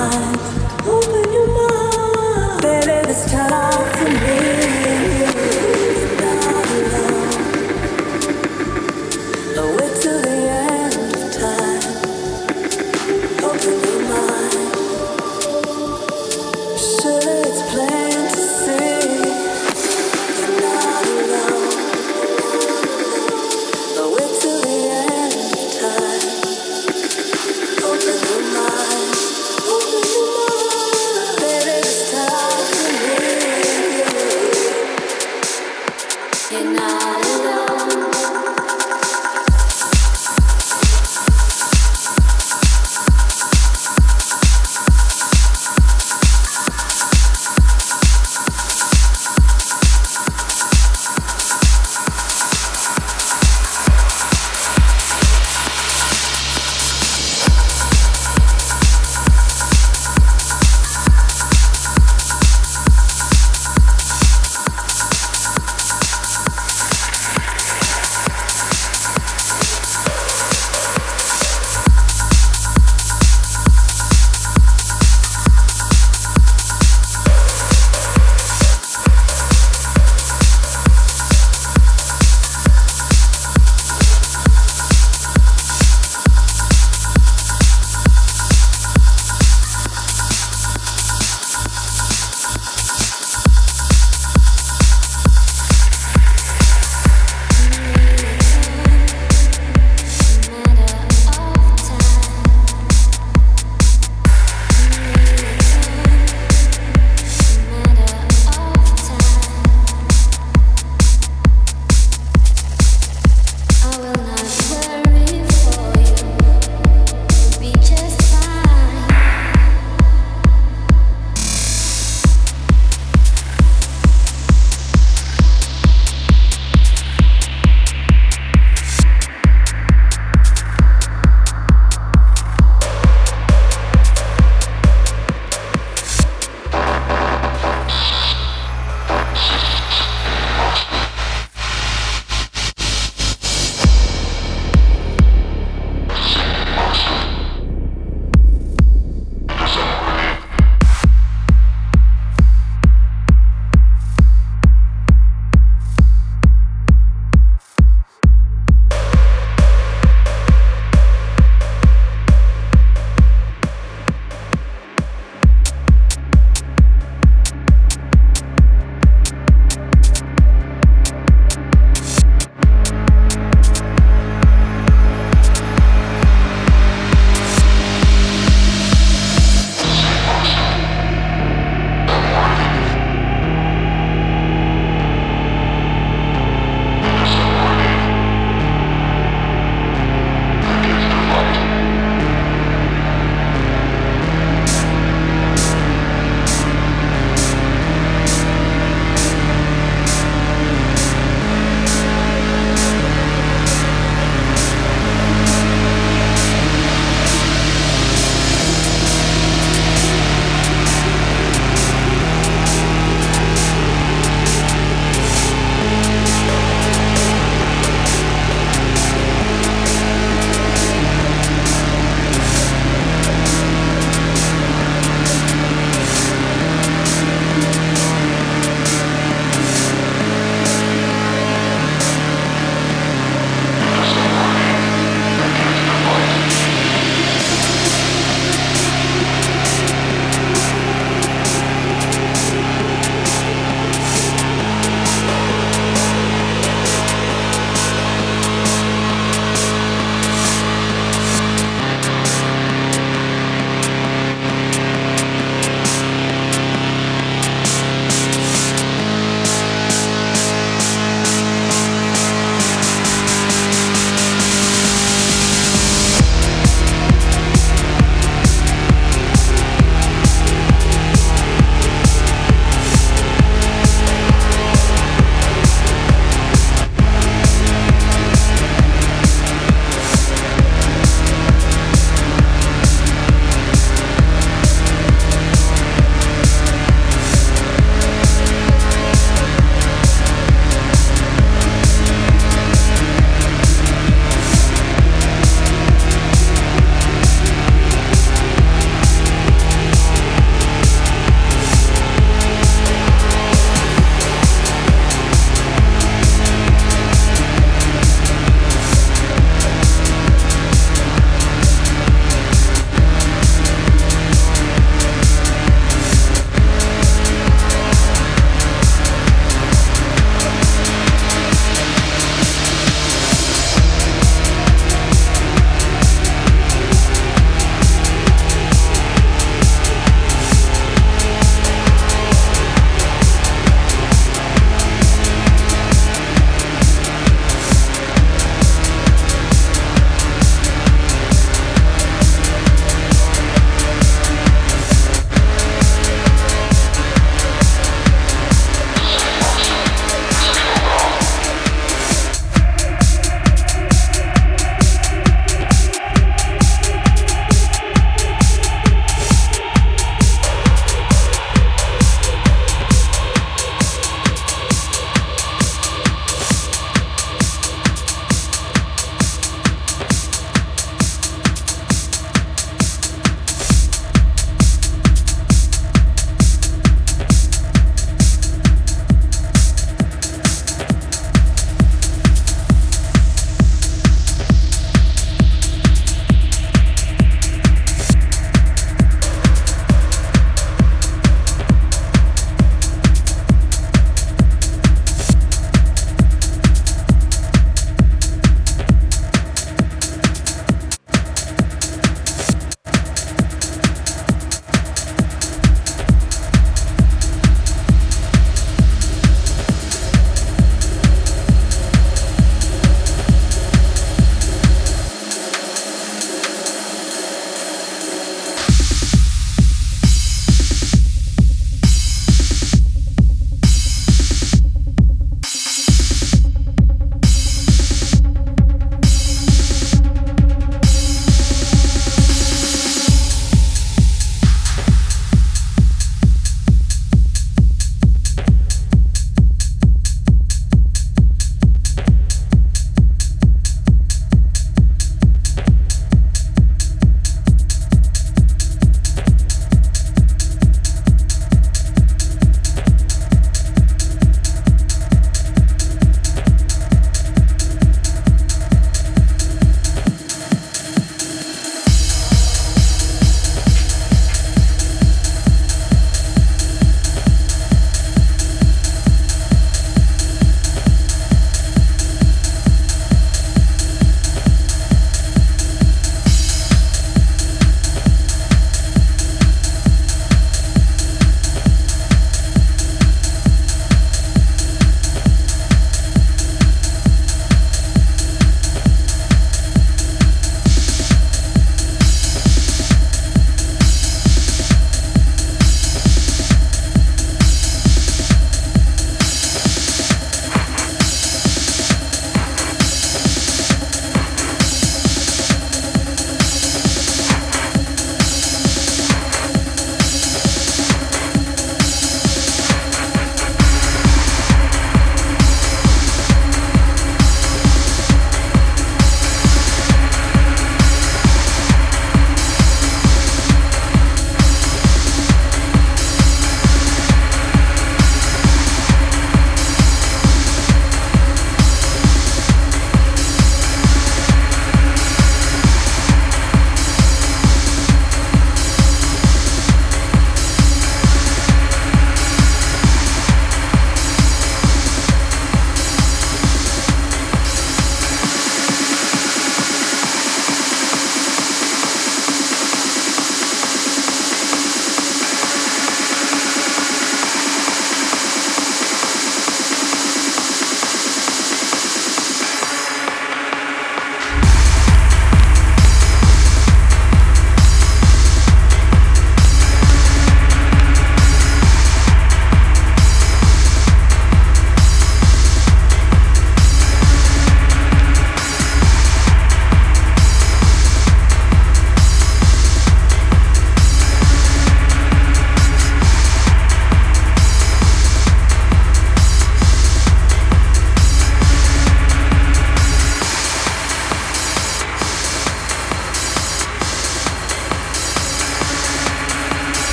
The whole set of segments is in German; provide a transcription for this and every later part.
life.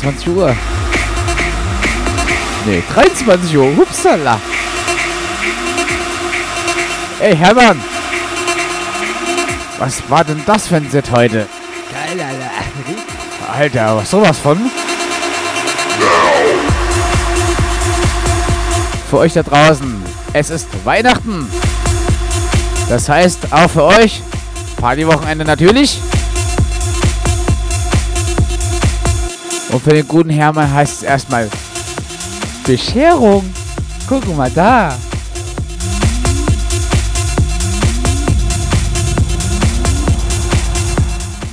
22 Uhr. Nee, 23 Uhr. Hupsala. Ey, Hermann. Was war denn das für ein Set heute? Alter, was sowas von? Für euch da draußen, es ist Weihnachten. Das heißt, auch für euch, Partywochenende natürlich. Und für den guten Hermann heißt es erstmal Bescherung. Guck mal da.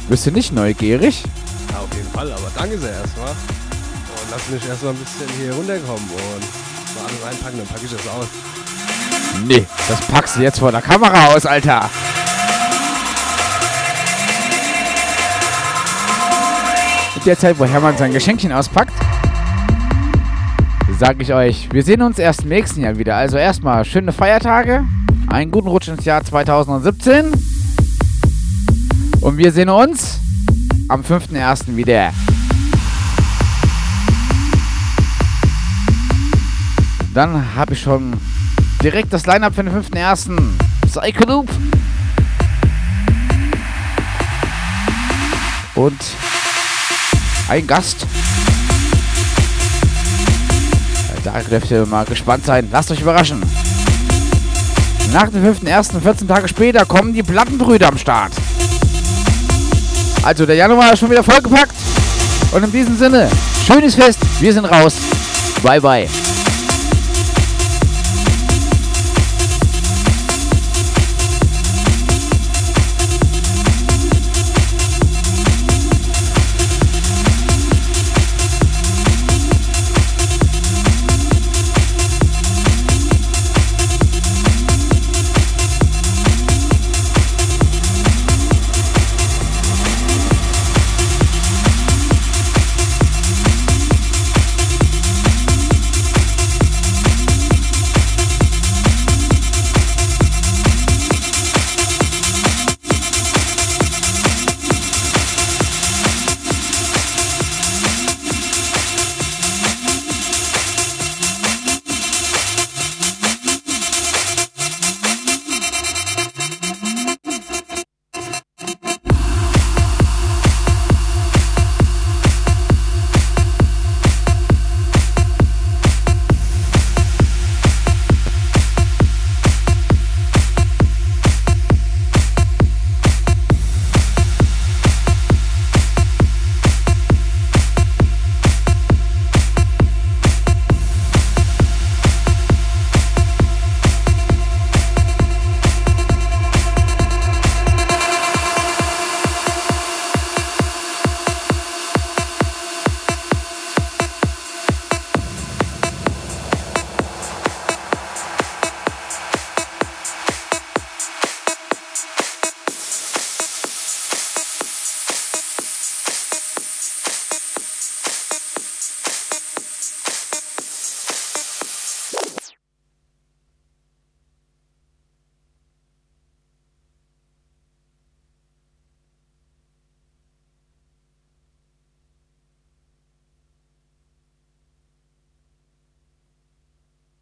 Bist du nicht neugierig? Ja, auf jeden Fall, aber danke sehr erstmal. Und lass mich erstmal ein bisschen hier runterkommen und mal alles einpacken, dann packe ich das aus. Nee, das packst du jetzt vor der Kamera aus, Alter. Der Zeit, wo Hermann sein Geschenkchen auspackt, sage ich euch, wir sehen uns erst im nächsten Jahr wieder. Also erstmal schöne Feiertage, einen guten Rutsch ins Jahr 2017 und wir sehen uns am 5.1. wieder. Dann habe ich schon direkt das Line-Up für den 5.1. Psycho Loop. Und ein Gast. Da dürft ihr mal gespannt sein. Lasst euch überraschen. Nach dem 5.1., 14 Tage später, kommen die Plattenbrüder am Start. Also der Januar ist schon wieder vollgepackt. Und in diesem Sinne, schönes Fest. Wir sind raus. Bye, bye.